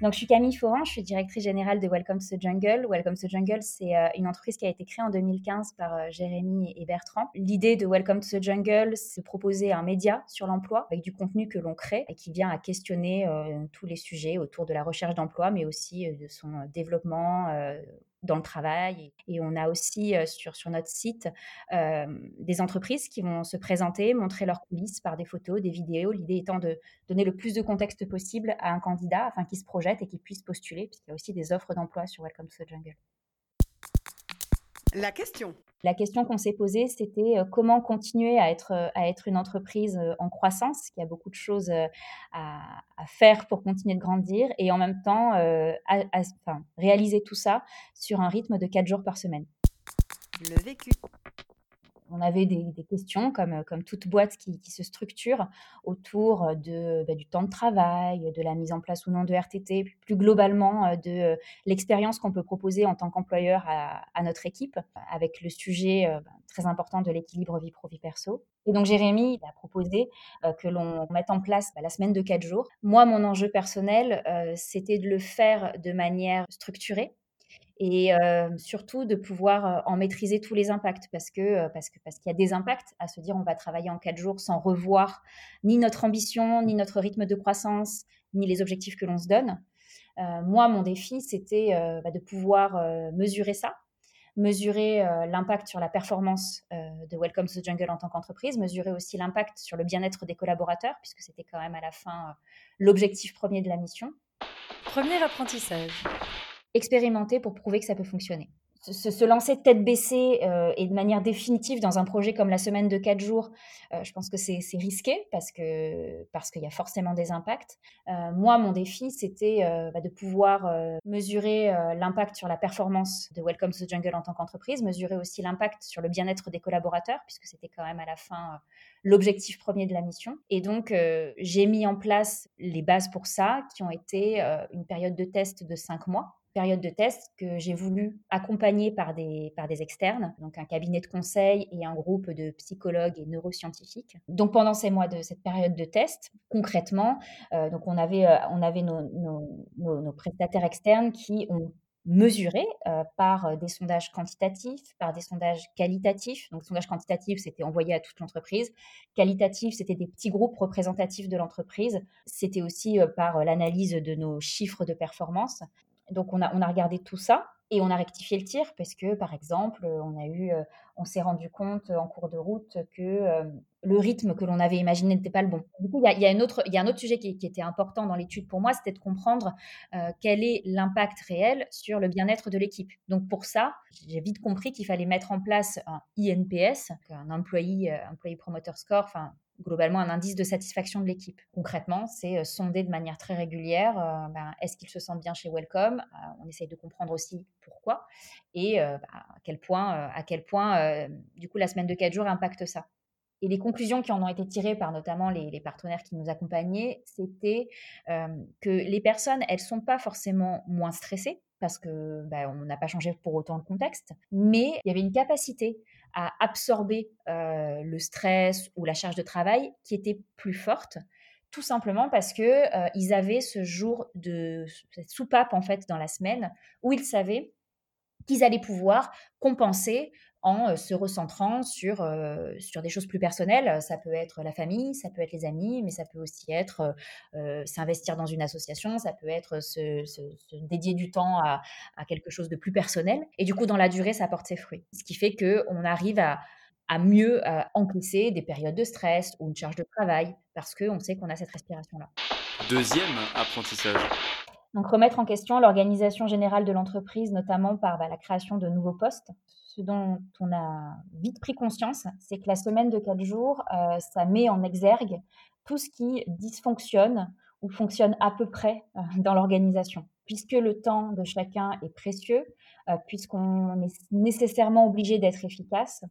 Donc, je suis Camille Foran, je suis directrice générale de Welcome to the Jungle. Welcome to the Jungle, c'est euh, une entreprise qui a été créée en 2015 par euh, Jérémy et Bertrand. L'idée de Welcome to the Jungle, c'est de proposer un média sur l'emploi avec du contenu que l'on crée et qui vient à questionner euh, tous les sujets autour de la recherche d'emploi, mais aussi de son développement dans le travail. Et on a aussi sur, notre site des entreprises qui vont se présenter, montrer leurs coulisses par des photos, des vidéos. L'idée étant de donner le plus de contexte possible à un candidat afin qu'il se projette et qu'il puisse postuler, puisqu'il y a aussi des offres d'emploi sur Welcome to the Jungle. La question. La question qu'on s'est posée, c'était euh, comment continuer à être, euh, à être une entreprise euh, en croissance, qui a beaucoup de choses à, faire pour continuer de grandir, et en même temps réaliser tout ça sur un rythme de 4 jours par semaine. Le vécu on avait des, questions comme, euh, comme toute boîte qui, se structure autour euh, de, bah, du temps de travail, de la mise en place ou non de RTT, plus globalement euh, de l'expérience qu'on peut proposer en tant qu'employeur à, notre équipe, avec le sujet bah, très important de l'équilibre vie pro-vie perso. Et donc Jérémy a proposé que l'on mette en place bah, la semaine de quatre jours. Moi, mon enjeu personnel, c'était de le faire de manière structurée, et surtout de pouvoir en maîtriser tous les impacts parce que parce que parce qu'il y a des impacts à se dire on va travailler en quatre jours sans revoir ni notre ambition ni notre rythme de croissance ni les objectifs que l'on se donne. moi mon défi c'était bah, de pouvoir mesurer ça, mesurer l'impact sur la performance de Welcome to the Jungle en tant qu'entreprise, mesurer aussi l'impact sur le bien-être des collaborateurs puisque c'était quand même à la fin l'objectif premier de la mission. Premier apprentissage expérimenter pour prouver que ça peut fonctionner. Se, lancer tête baissée euh, et de manière définitive dans un projet comme la semaine de 4 jours, euh, je pense que c'est risqué parce que parce qu'il y a forcément des impacts. Euh, moi, mon défi, c'était bah, de pouvoir mesurer l'impact sur la performance de Welcome to the Jungle en tant qu'entreprise, mesurer aussi l'impact sur le bien-être des collaborateurs, puisque c'était quand même à la fin l'objectif premier de la mission. Et donc, j'ai mis en place les bases pour ça, qui ont été une période de test de 5 mois période de test que j'ai voulu accompagner par des, par des externes, donc un cabinet de conseil et un groupe de psychologues et neuroscientifiques. Donc pendant ces mois de cette période de test, concrètement, euh, donc on avait, euh, on avait nos, nos, nos, prestataires externes qui ont mesuré euh, par des sondages quantitatifs, par des sondages qualitatifs. Donc, sondage quantitatif, c'était envoyé à toute l'entreprise. Qualitatif, c'était des petits groupes représentatifs de l'entreprise. C'était aussi par l'analyse de nos chiffres de performance. Donc on a, on a regardé tout ça et on a rectifié le tir parce que, par exemple, on a eu, euh, on s'est rendu compte en cours de route que euh, le rythme que l'on avait imaginé n'était pas le bon. Du coup, il y a, y a, autre, il y a un autre sujet qui, était important dans l'étude pour moi, c'était de comprendre euh, quel est l'impact réel sur le bien-être de l'équipe. Donc pour ça, j'ai vite compris qu'il fallait mettre en place un INPS, un employee, employee promoter score, enfin globalement un indice de satisfaction de l'équipe. Concrètement, c'est euh, sonder de manière très régulière, euh, ben, est-ce qu'ils se sentent bien chez Welcome? Euh, On essaye de comprendre aussi pourquoi et bah, à quel point, à quel point du coup, la semaine de 4 jours impacte ça. Et les conclusions qui en ont été tirées par notamment les, partenaires qui nous accompagnaient, c'était que les personnes, elles sont pas forcément moins stressées parce que bah, on n'a pas changé pour autant le contexte, mais il y avait une capacité à absorber le stress ou la charge de travail qui était plus forte, tout simplement parce que ils avaient ce jour de cette soupape en fait dans la semaine où ils savaient qu'ils allaient pouvoir compenser en se recentrant sur, sur des choses plus personnelles. Ça peut être la famille, ça peut être les amis, mais ça peut aussi être s'investir dans une association, ça peut être se, dédier du temps à, quelque chose de plus personnel. Et du coup, dans la durée, ça porte ses fruits. Ce qui fait qu'on arrive à, à mieux encaisser des périodes de stress ou une charge de travail parce qu'on sait qu'on a cette respiration-là. Deuxième apprentissage. Donc remettre en question l'organisation générale de l'entreprise, notamment par bah, la création de nouveaux postes. Ce dont on a vite pris conscience, c'est que la semaine de quatre jours, euh, ça met en exergue tout ce qui dysfonctionne ou fonctionne à peu près euh, dans l'organisation. Puisque le temps de chacun est précieux, euh, puisqu'on est nécessairement obligé d'être efficace, et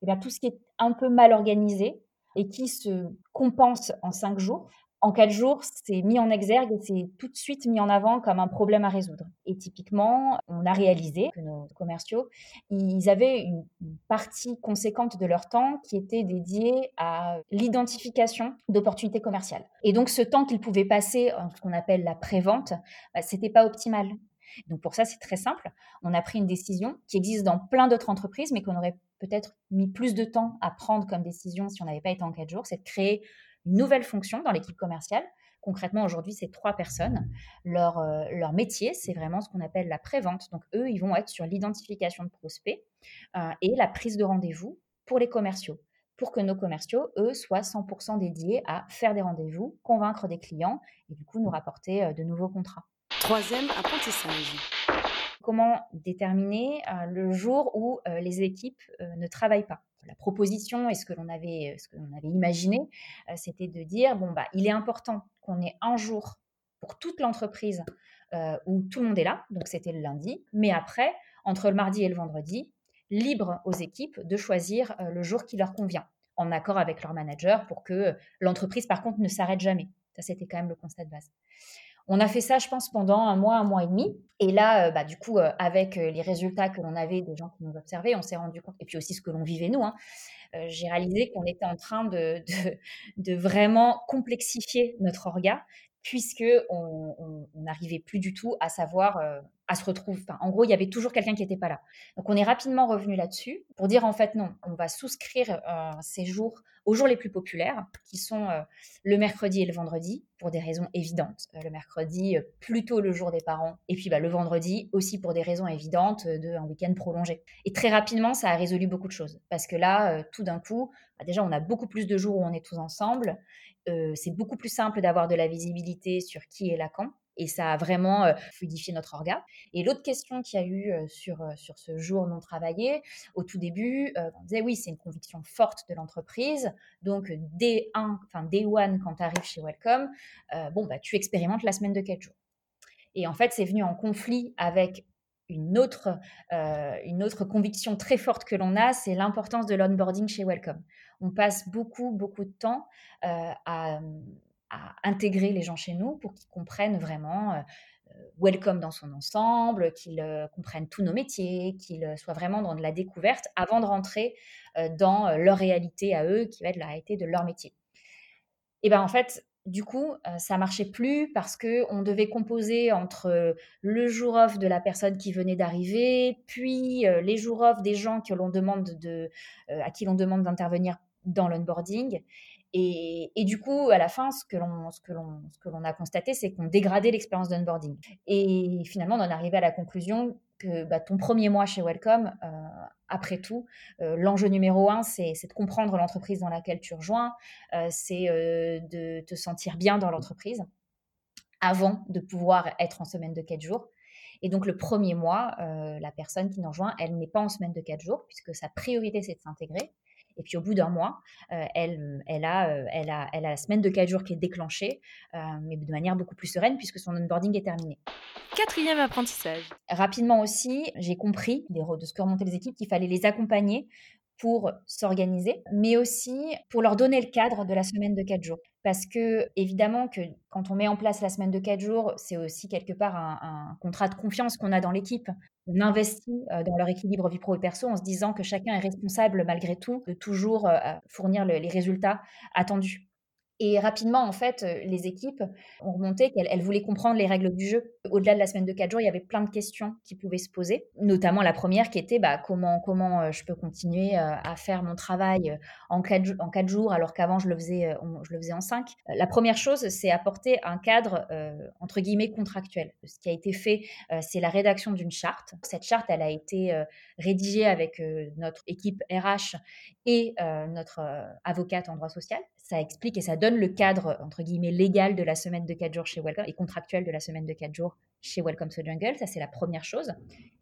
eh bien tout ce qui est un peu mal organisé et qui se compense en cinq jours, en quatre jours, c'est mis en exergue et c'est tout de suite mis en avant comme un problème à résoudre. Et typiquement, on a réalisé que nos commerciaux, ils avaient une partie conséquente de leur temps qui était dédiée à l'identification d'opportunités commerciales. Et donc, ce temps qu'ils pouvaient passer en ce qu'on appelle la prévente, bah, c'était pas optimal. Donc pour ça, c'est très simple. On a pris une décision qui existe dans plein d'autres entreprises, mais qu'on aurait peut-être mis plus de temps à prendre comme décision si on n'avait pas été en quatre jours, c'est de créer une nouvelle fonction dans l'équipe commerciale. Concrètement, aujourd'hui, c'est trois personnes. Leur, euh, métier, c'est vraiment ce qu'on appelle la prévente. Donc, eux, ils vont être sur l'identification de prospects euh, et la prise de rendez-vous pour les commerciaux, pour que nos commerciaux, eux, soient 100% dédiés à faire des rendez-vous, convaincre des clients et du coup nous rapporter euh, de nouveaux contrats. Troisième apprentissage. Comment déterminer le jour où les équipes ne travaillent pas? La proposition et ce que l'on avait, avait imaginé, euh, c'était de dire bon bah il est important qu'on ait un jour pour toute l'entreprise euh, où tout le monde est là, donc c'était le lundi, mais après entre le mardi et le vendredi, libre aux équipes de choisir euh, le jour qui leur convient, en accord avec leur manager pour que l'entreprise par contre ne s'arrête jamais. Ça c'était quand même le constat de base. On a fait ça, je pense, pendant un mois, un mois et demi. Et là, euh, bah, du coup, euh, avec euh, les résultats que l'on avait des gens qui nous observaient, on s'est rendu compte, et puis aussi ce que l'on vivait nous, hein, j'ai réalisé qu'on était en train de, vraiment complexifier notre orga, puisque on n'arrivait plus du tout à savoir, à se retrouver. en gros, il y avait toujours quelqu'un qui n'était pas là. Donc, on est rapidement revenu là-dessus pour dire en fait non, on va souscrire ces jours aux jours les plus populaires, qui sont le mercredi et le vendredi, pour des raisons évidentes. le mercredi, plutôt le jour des parents, et puis bah, le vendredi aussi pour des raisons évidentes d'un week-end prolongé. Et très rapidement, ça a résolu beaucoup de choses, parce que là, tout d'un coup, bah, déjà, on a beaucoup plus de jours où on est tous ensemble. C'est beaucoup plus simple d'avoir de la visibilité sur qui est là quand et ça a vraiment fluidifié notre orga. Et l'autre question qu'il y a eu sur, sur ce jour non travaillé, au tout début, on disait oui, c'est une conviction forte de l'entreprise. Donc, dès 1, enfin, day one, quand tu arrives chez Welcome, bon, bah, tu expérimentes la semaine de 4 jours. Et en fait, c'est venu en conflit avec une autre, une autre conviction très forte que l'on a, c'est l'importance de l'onboarding chez Welcome. On passe beaucoup, beaucoup de temps à intégrer les gens chez nous pour qu'ils comprennent vraiment Welcome dans son ensemble, qu'ils comprennent tous nos métiers, qu'ils soient vraiment dans de la découverte avant de rentrer dans leur réalité à eux, qui va être la réalité de leur métier. Et bien en fait, du coup, ça marchait plus parce que on devait composer entre le jour off de la personne qui venait d'arriver, puis les jours off des gens de, à qui l'on demande d'intervenir dans l'onboarding. Et, du coup, à la fin, ce que l'on, ce que l'on, ce que l'on a constaté, c'est qu'on dégradait l'expérience d'onboarding. Et finalement, on en arrivé à la conclusion que bah, ton premier mois chez Welcome, euh, après tout, euh, l'enjeu numéro un, c'est, de comprendre l'entreprise dans laquelle tu rejoins, euh, c'est de te sentir bien dans l'entreprise avant de pouvoir être en semaine de quatre jours. Et donc le premier mois, la personne qui nous rejoint, elle n'est pas en semaine de quatre jours, puisque sa priorité, c'est de s'intégrer. Et puis au bout d'un mois, euh, elle, elle, a, euh, elle, a, elle a la semaine de 4 jours qui est déclenchée, euh, mais de manière beaucoup plus sereine puisque son onboarding est terminé. Quatrième apprentissage. Rapidement aussi, j'ai compris de ce que remontaient les équipes qu'il fallait les accompagner pour s'organiser, mais aussi pour leur donner le cadre de la semaine de 4 jours. Parce que, évidemment, que quand on met en place la semaine de 4 jours, c'est aussi quelque part un, contrat de confiance qu'on a dans l'équipe. On investit euh, dans leur équilibre vie pro et perso en se disant que chacun est responsable, malgré tout, de toujours euh, fournir les résultats attendus. Et rapidement, en fait, euh, les équipes ont remonté qu'elles voulaient comprendre les règles du jeu. Au-delà de la semaine de 4 jours, il y avait plein de questions qui pouvaient se poser, notamment la première qui était bah, comment, comment euh, je peux continuer euh, à faire mon travail en 4, en quatre jours alors qu'avant je, le faisais, je le faisais en 5. La première chose, c'est apporter un cadre, entre guillemets, contractuel. Ce qui a été fait, c'est la rédaction d'une charte. Cette charte, elle a été rédigée avec notre équipe RH et notre avocate en droit social. Ça explique et ça donne le cadre, entre guillemets, légal de la semaine de 4 jours chez Welcome et contractuel de la semaine de 4 jours chez Welcome to Jungle. Ça, c'est la première chose.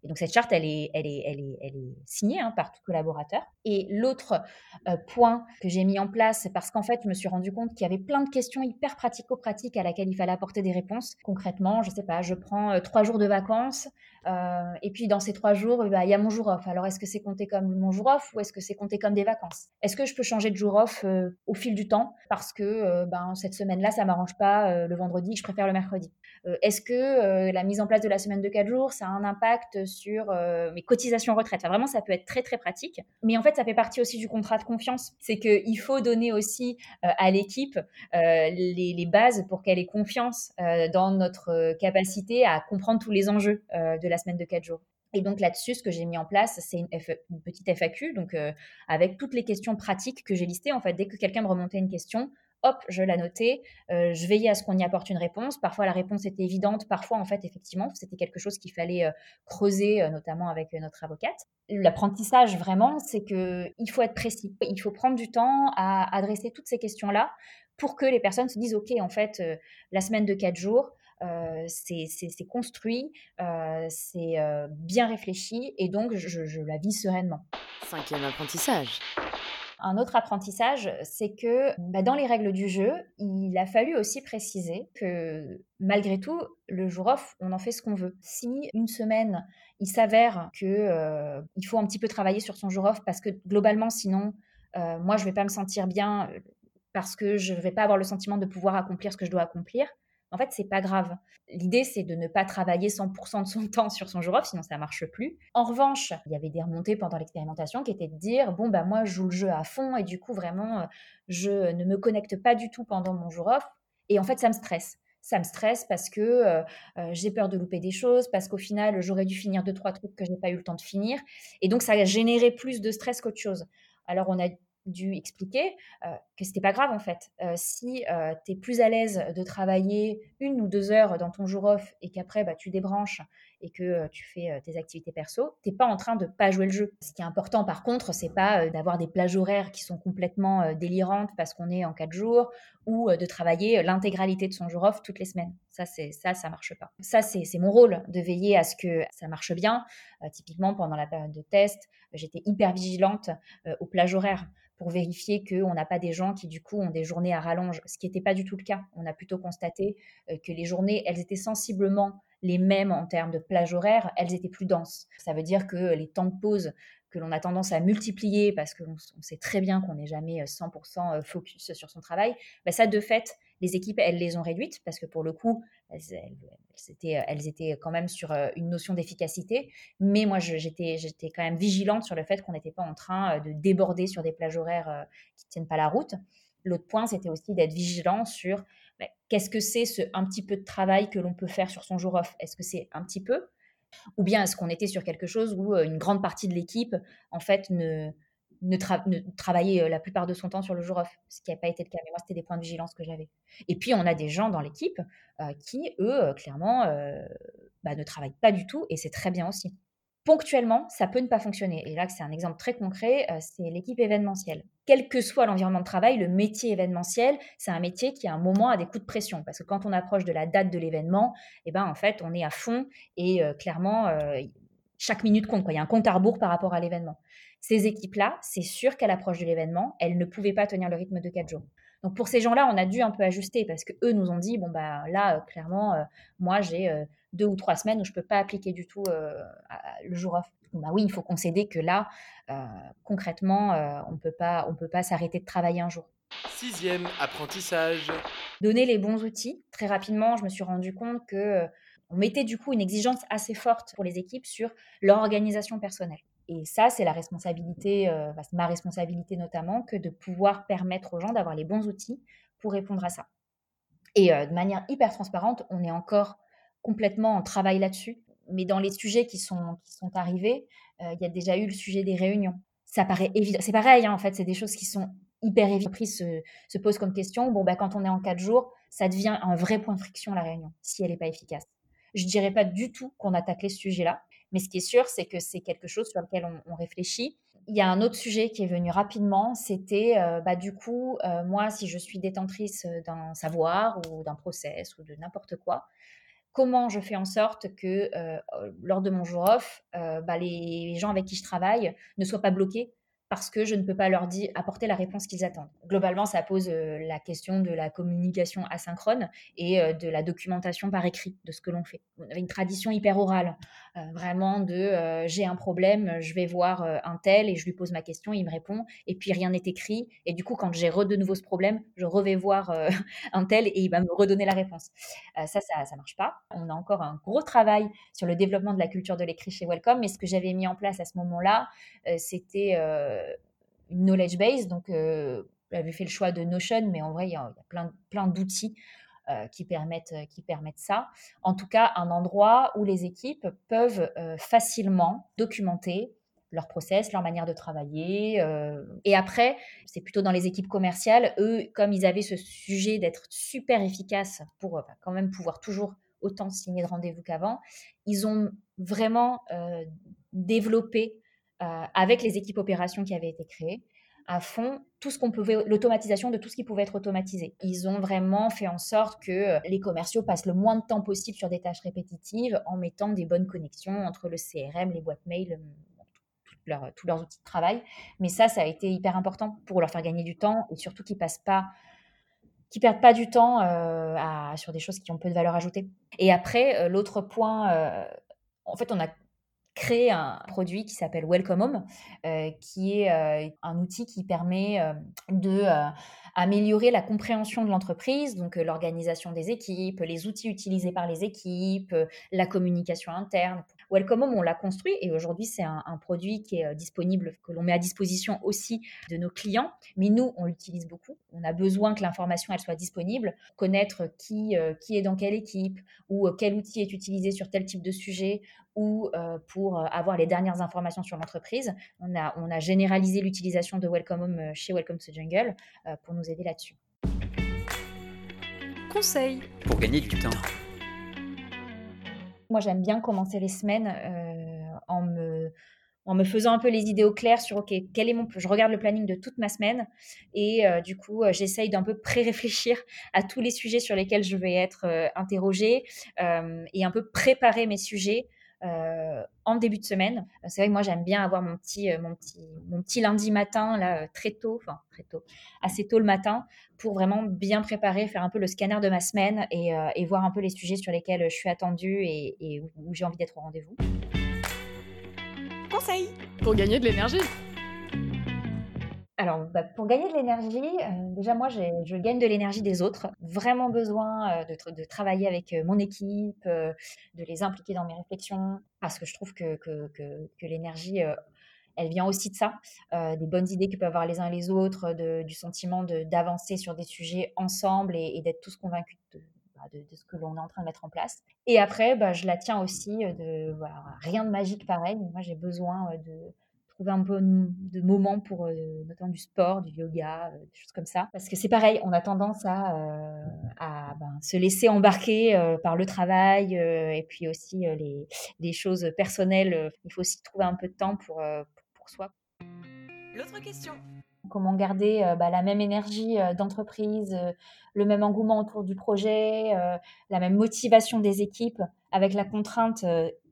Et donc, cette charte, elle est, elle est, elle est, elle est signée hein, par tout collaborateur. Et l'autre euh, point que j'ai mis en place, c'est parce qu'en fait, je me suis rendu compte qu'il y avait plein de questions hyper pratico-pratiques à laquelle il fallait apporter des réponses. Concrètement, je sais pas, je prends euh, trois jours de vacances. Euh, et puis dans ces trois jours, bah, il y a mon jour off. Alors est-ce que c'est compté comme mon jour off ou est-ce que c'est compté comme des vacances? Est-ce que je peux changer de jour off au fil du temps? Parce que euh, ben, cette semaine-là, ça m'arrange pas le vendredi, je préfère le mercredi Est-ce que la mise en place de la semaine de quatre jours, ça a un impact sur mes cotisations retraite? Vraiment, ça peut être très très pratique. Mais en fait, ça fait partie aussi du contrat de confiance. C'est qu'il faut donner aussi à l'équipe les, les, bases pour qu'elle ait confiance dans notre capacité à comprendre tous les enjeux de la semaine de 4 jours. Et donc là-dessus, ce que j'ai mis en place, c'est une, petite FAQ, donc euh, avec toutes les questions pratiques que j'ai listées. En fait, dès que quelqu'un me remontait une question, hop, je la notais, euh, je veillais à ce qu'on y apporte une réponse. Parfois, la réponse était évidente, parfois, en fait, effectivement, c'était quelque chose qu'il fallait euh, creuser, notamment avec notre avocate. L'apprentissage, vraiment, c'est qu'il faut être précis. Il faut prendre du temps à adresser toutes ces questions-là pour que les personnes se disent, OK, en fait, la semaine de 4 jours, c'est construit, euh, c'est euh, bien réfléchi et donc je, la vis sereinement. Cinquième apprentissage. Un autre apprentissage, c'est que bah, dans les règles du jeu, il a fallu aussi préciser que malgré tout, le jour off, on en fait ce qu'on veut. Si une semaine, il s'avère que il faut un petit peu travailler sur son jour off parce que globalement, sinon, moi, je vais pas me sentir bien parce que je ne vais pas avoir le sentiment de pouvoir accomplir ce que je dois accomplir. En fait, c'est pas grave. L'idée, c'est de ne pas travailler 100% de son temps sur son jour off, sinon ça marche plus. En revanche, il y avait des remontées pendant l'expérimentation qui étaient de dire bon bah moi je joue le jeu à fond et du coup vraiment euh, je ne me connecte pas du tout pendant mon jour off et en fait ça me stresse. Ça me stresse parce que euh, euh, j'ai peur de louper des choses, parce qu'au final j'aurais dû finir deux trois trucs que je n'ai pas eu le temps de finir et donc ça a généré plus de stress qu'autre chose. Alors on a dû expliquer euh, que c'était pas grave en fait. Euh, si euh, tu es plus à l'aise de travailler une ou deux heures dans ton jour off et qu'après bah, tu débranches et que tu fais tes activités perso, t'es pas en train de pas jouer le jeu. Ce qui est important par contre, c'est pas d'avoir des plages horaires qui sont complètement délirantes parce qu'on est en quatre jours ou de travailler l'intégralité de son jour off toutes les semaines. Ça, c'est ça, ça marche pas. Ça, c'est mon rôle de veiller à ce que ça marche bien. typiquement pendant la période de test, j'étais hyper vigilante aux plages horaires pour vérifier qu'on n'a pas des gens qui, du coup, ont des journées à rallonge, ce qui n'était pas du tout le cas. On a plutôt constaté euh, que les journées, elles étaient sensiblement les mêmes en termes de plage horaire, elles étaient plus denses. Ça veut dire que les temps de pause que l'on a tendance à multiplier parce qu'on sait très bien qu'on n'est jamais 100% euh, euh, focus sur son travail, bah ça, de fait, les équipes, elles les ont réduites parce que pour le coup, elles, étaient, quand même sur euh, une notion d'efficacité. Mais moi, j'étais quand même vigilante sur le fait qu'on n'était pas en train euh, de déborder sur des plages horaires euh, qui ne tiennent pas la route. L'autre point, c'était aussi d'être vigilant sur bah, qu'est-ce que c'est ce un petit peu de travail que l'on peut faire sur son jour off? Est-ce que c'est un petit peu ou bien est-ce qu'on était sur quelque chose où une grande partie de l'équipe, en fait, ne, euh, la plupart de son temps sur le jour off, ce qui n'a pas été le cas. Mais moi, c'était des points de vigilance que j'avais. Et puis, on a des gens dans l'équipe qui, eux, clairement, bah, ne travaillent pas du tout, et c'est très bien aussi. Ponctuellement, ça peut ne pas fonctionner. Et là, c'est un exemple très concret, c'est l'équipe événementielle. Quel que soit l'environnement de travail, le métier événementiel, c'est un métier qui, à un moment, a des coups de pression. Parce que quand on approche de la date de l'événement, eh ben, en fait, on est à fond et clairement, chaque minute compte. Il y a un compte à rebours par rapport à l'événement. Ces équipes-là, c'est sûr qu'à l'approche de l'événement, elles ne pouvaient pas tenir le rythme de 4 jours. Donc pour ces gens-là, on a dû un peu ajuster parce que eux nous ont dit bon bah là euh, clairement euh, moi j'ai euh, deux ou trois semaines où je peux pas appliquer du tout le jour off. bah oui, il faut concéder que là concrètement on peut pas on peut pas s'arrêter de travailler un jour. Sixième apprentissage. Donner les bons outils. Très rapidement, je me suis rendu compte que on mettait du coup une exigence assez forte pour les équipes sur leur organisation personnelle. Et ça, c'est la responsabilité, euh, bah, ma responsabilité notamment, que de pouvoir permettre aux gens d'avoir les bons outils pour répondre à ça. Et euh, de manière hyper transparente, on est encore complètement en travail là-dessus. Mais dans les sujets qui sont, qui sont arrivés, euh, il y a déjà eu le sujet des réunions. Ça paraît évident. C'est pareil, hein, en fait, c'est des choses qui sont hyper évidentes. Se, se pose comme question, bon, bah, quand on est en quatre jours, ça devient un vrai point de friction, la réunion, si elle n'est pas efficace. Je ne dirais pas du tout qu'on a taclé ce sujet-là. Mais ce qui est sûr, c'est que c'est quelque chose sur lequel on, réfléchit. Il y a un autre sujet qui est venu rapidement, c'était euh, bah, du coup, euh, moi, si je suis détentrice d'un savoir ou d'un process ou de n'importe quoi, comment je fais en sorte que euh, lors de mon jour off, bah, les gens avec qui je travaille ne soient pas bloqués parce que je ne peux pas leur apporter la réponse qu'ils attendent. Globalement, ça pose euh, la question de la communication asynchrone et euh, de la documentation par écrit de ce que l'on fait. On avait une tradition hyper orale, euh, vraiment de j'ai un problème, je vais voir un tel et je lui pose ma question, il me répond, et puis rien n'est écrit. Et du coup, quand j'ai de nouveau ce problème, je revais voir un tel et il va me redonner la réponse. ça, ça ne marche pas. On a encore un gros travail sur le développement de la culture de l'écrit chez Welcome, mais ce que j'avais mis en place à ce moment-là, c'était une knowledge base. Donc, euh, j'avais fait le choix de Notion, mais en vrai, il y a, plein, plein d'outils euh, qui, permettent, euh, qui permettent ça. En tout cas, un endroit où les équipes peuvent facilement documenter leur process, leur manière de travailler. et après, c'est plutôt dans les équipes commerciales, eux, comme ils avaient ce sujet d'être super efficaces pour quand même pouvoir toujours autant signer de rendez-vous qu'avant, ils ont vraiment développé euh, avec les équipes opérations qui avaient été créées, à fond tout ce qu'on pouvait, l'automatisation de tout ce qui pouvait être automatisé. Ils ont vraiment fait en sorte que euh, les commerciaux passent le moins de temps possible sur des tâches répétitives en mettant des bonnes connexions entre le CRM, les boîtes mail, euh, tous leurs outils de travail. Mais ça, ça a été hyper important pour leur faire gagner du temps et surtout qu'ils passent pas qui perdent pas du temps à, sur des choses qui ont peu de valeur ajoutée. Et après, l'autre point, en fait, on a créé un produit qui s'appelle Welcome Home, euh, qui est euh, un outil qui permet euh, de améliorer la compréhension de l'entreprise, donc l'organisation des équipes, les outils utilisés par les équipes, la communication interne Welcome Home, on l'a construit et aujourd'hui, c'est un, produit qui est euh, disponible, que l'on met à disposition aussi de nos clients. Mais nous, on l'utilise beaucoup. On a besoin que l'information, elle soit disponible, connaître qui, euh, qui est dans quelle équipe ou euh, quel outil est utilisé sur tel type de sujet ou pour avoir les dernières informations sur l'entreprise. On a, on a généralisé l'utilisation de Welcome Home chez Welcome to Jungle pour nous aider là-dessus. Conseil pour gagner du temps. Moi, j'aime bien commencer les semaines euh, en, me, faisant un peu les idées au clair sur, OK, quel est mon... Je regarde le planning de toute ma semaine et euh, du coup, euh, j'essaye d'un peu pré-réfléchir à tous les sujets sur lesquels je vais être interrogée et un peu préparer mes sujets euh, en début de semaine. C'est vrai que moi j'aime bien avoir mon petit, mon petit, mon petit lundi matin là très tôt, enfin très tôt, assez tôt le matin pour vraiment bien préparer, faire un peu le scanner de ma semaine et, euh, et voir un peu les sujets sur lesquels je suis attendue et, et où j'ai envie d'être au rendez-vous. Conseil pour gagner de l'énergie. Alors, bah, pour gagner de l'énergie, euh, déjà moi, je gagne de l'énergie des autres. Vraiment besoin euh, de, travailler avec euh, mon équipe, de les impliquer dans mes réflexions, parce que je trouve que, l'énergie, elle vient aussi de ça, des bonnes idées que peuvent avoir les uns les autres, du sentiment d'avancer sur des sujets ensemble et, d'être tous convaincus bah, de, ce que l'on est en train de mettre en place. Et après, bah, je la tiens aussi de rien de magique pareil. moi, j'ai besoin de trouver un peu de moments pour euh, notamment du sport, du yoga, euh, des choses comme ça. Parce que c'est pareil, on a tendance à, euh, à ben, se laisser embarquer par le travail et puis aussi les, les, choses personnelles. Il faut aussi trouver un peu de temps pour, pour, soi. L'autre question. Comment garder bah, la même énergie d'entreprise, le même engouement autour du projet, la même motivation des équipes avec la contrainte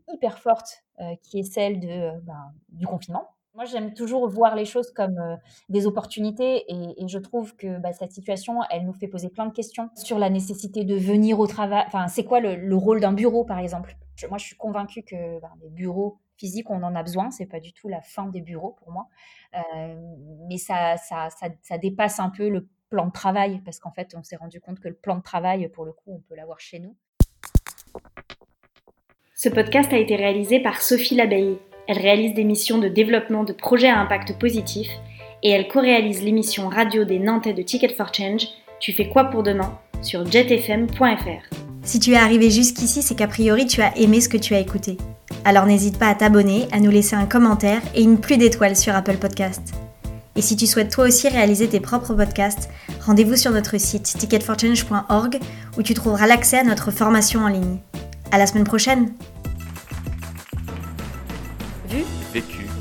hyper forte qui est celle de, ben, du confinement. Moi, j'aime toujours voir les choses comme euh, des opportunités et, je trouve que bah, cette situation, elle nous fait poser plein de questions sur la nécessité de venir au travail. Enfin, c'est quoi le, rôle d'un bureau, par exemple? Moi, je suis convaincue que bah, les bureaux physiques, on en a besoin. C'est pas du tout la fin des bureaux pour moi, euh, mais ça, ça, ça, dépasse un peu le plan de travail parce qu'en fait, on s'est rendu compte que le plan de travail, pour le coup, on peut l'avoir chez nous. Ce podcast a été réalisé par Sophie Labeille. Elle réalise des missions de développement de projets à impact positif et elle co-réalise l'émission radio des Nantais de Ticket for Change Tu fais quoi pour demain sur jetfm.fr. Si tu es arrivé jusqu'ici, c'est qu'a priori tu as aimé ce que tu as écouté. Alors n'hésite pas à t'abonner, à nous laisser un commentaire et une pluie d'étoiles sur Apple Podcast. Et si tu souhaites toi aussi réaliser tes propres podcasts, rendez-vous sur notre site ticketforchange.org où tu trouveras l'accès à notre formation en ligne. À la semaine prochaine!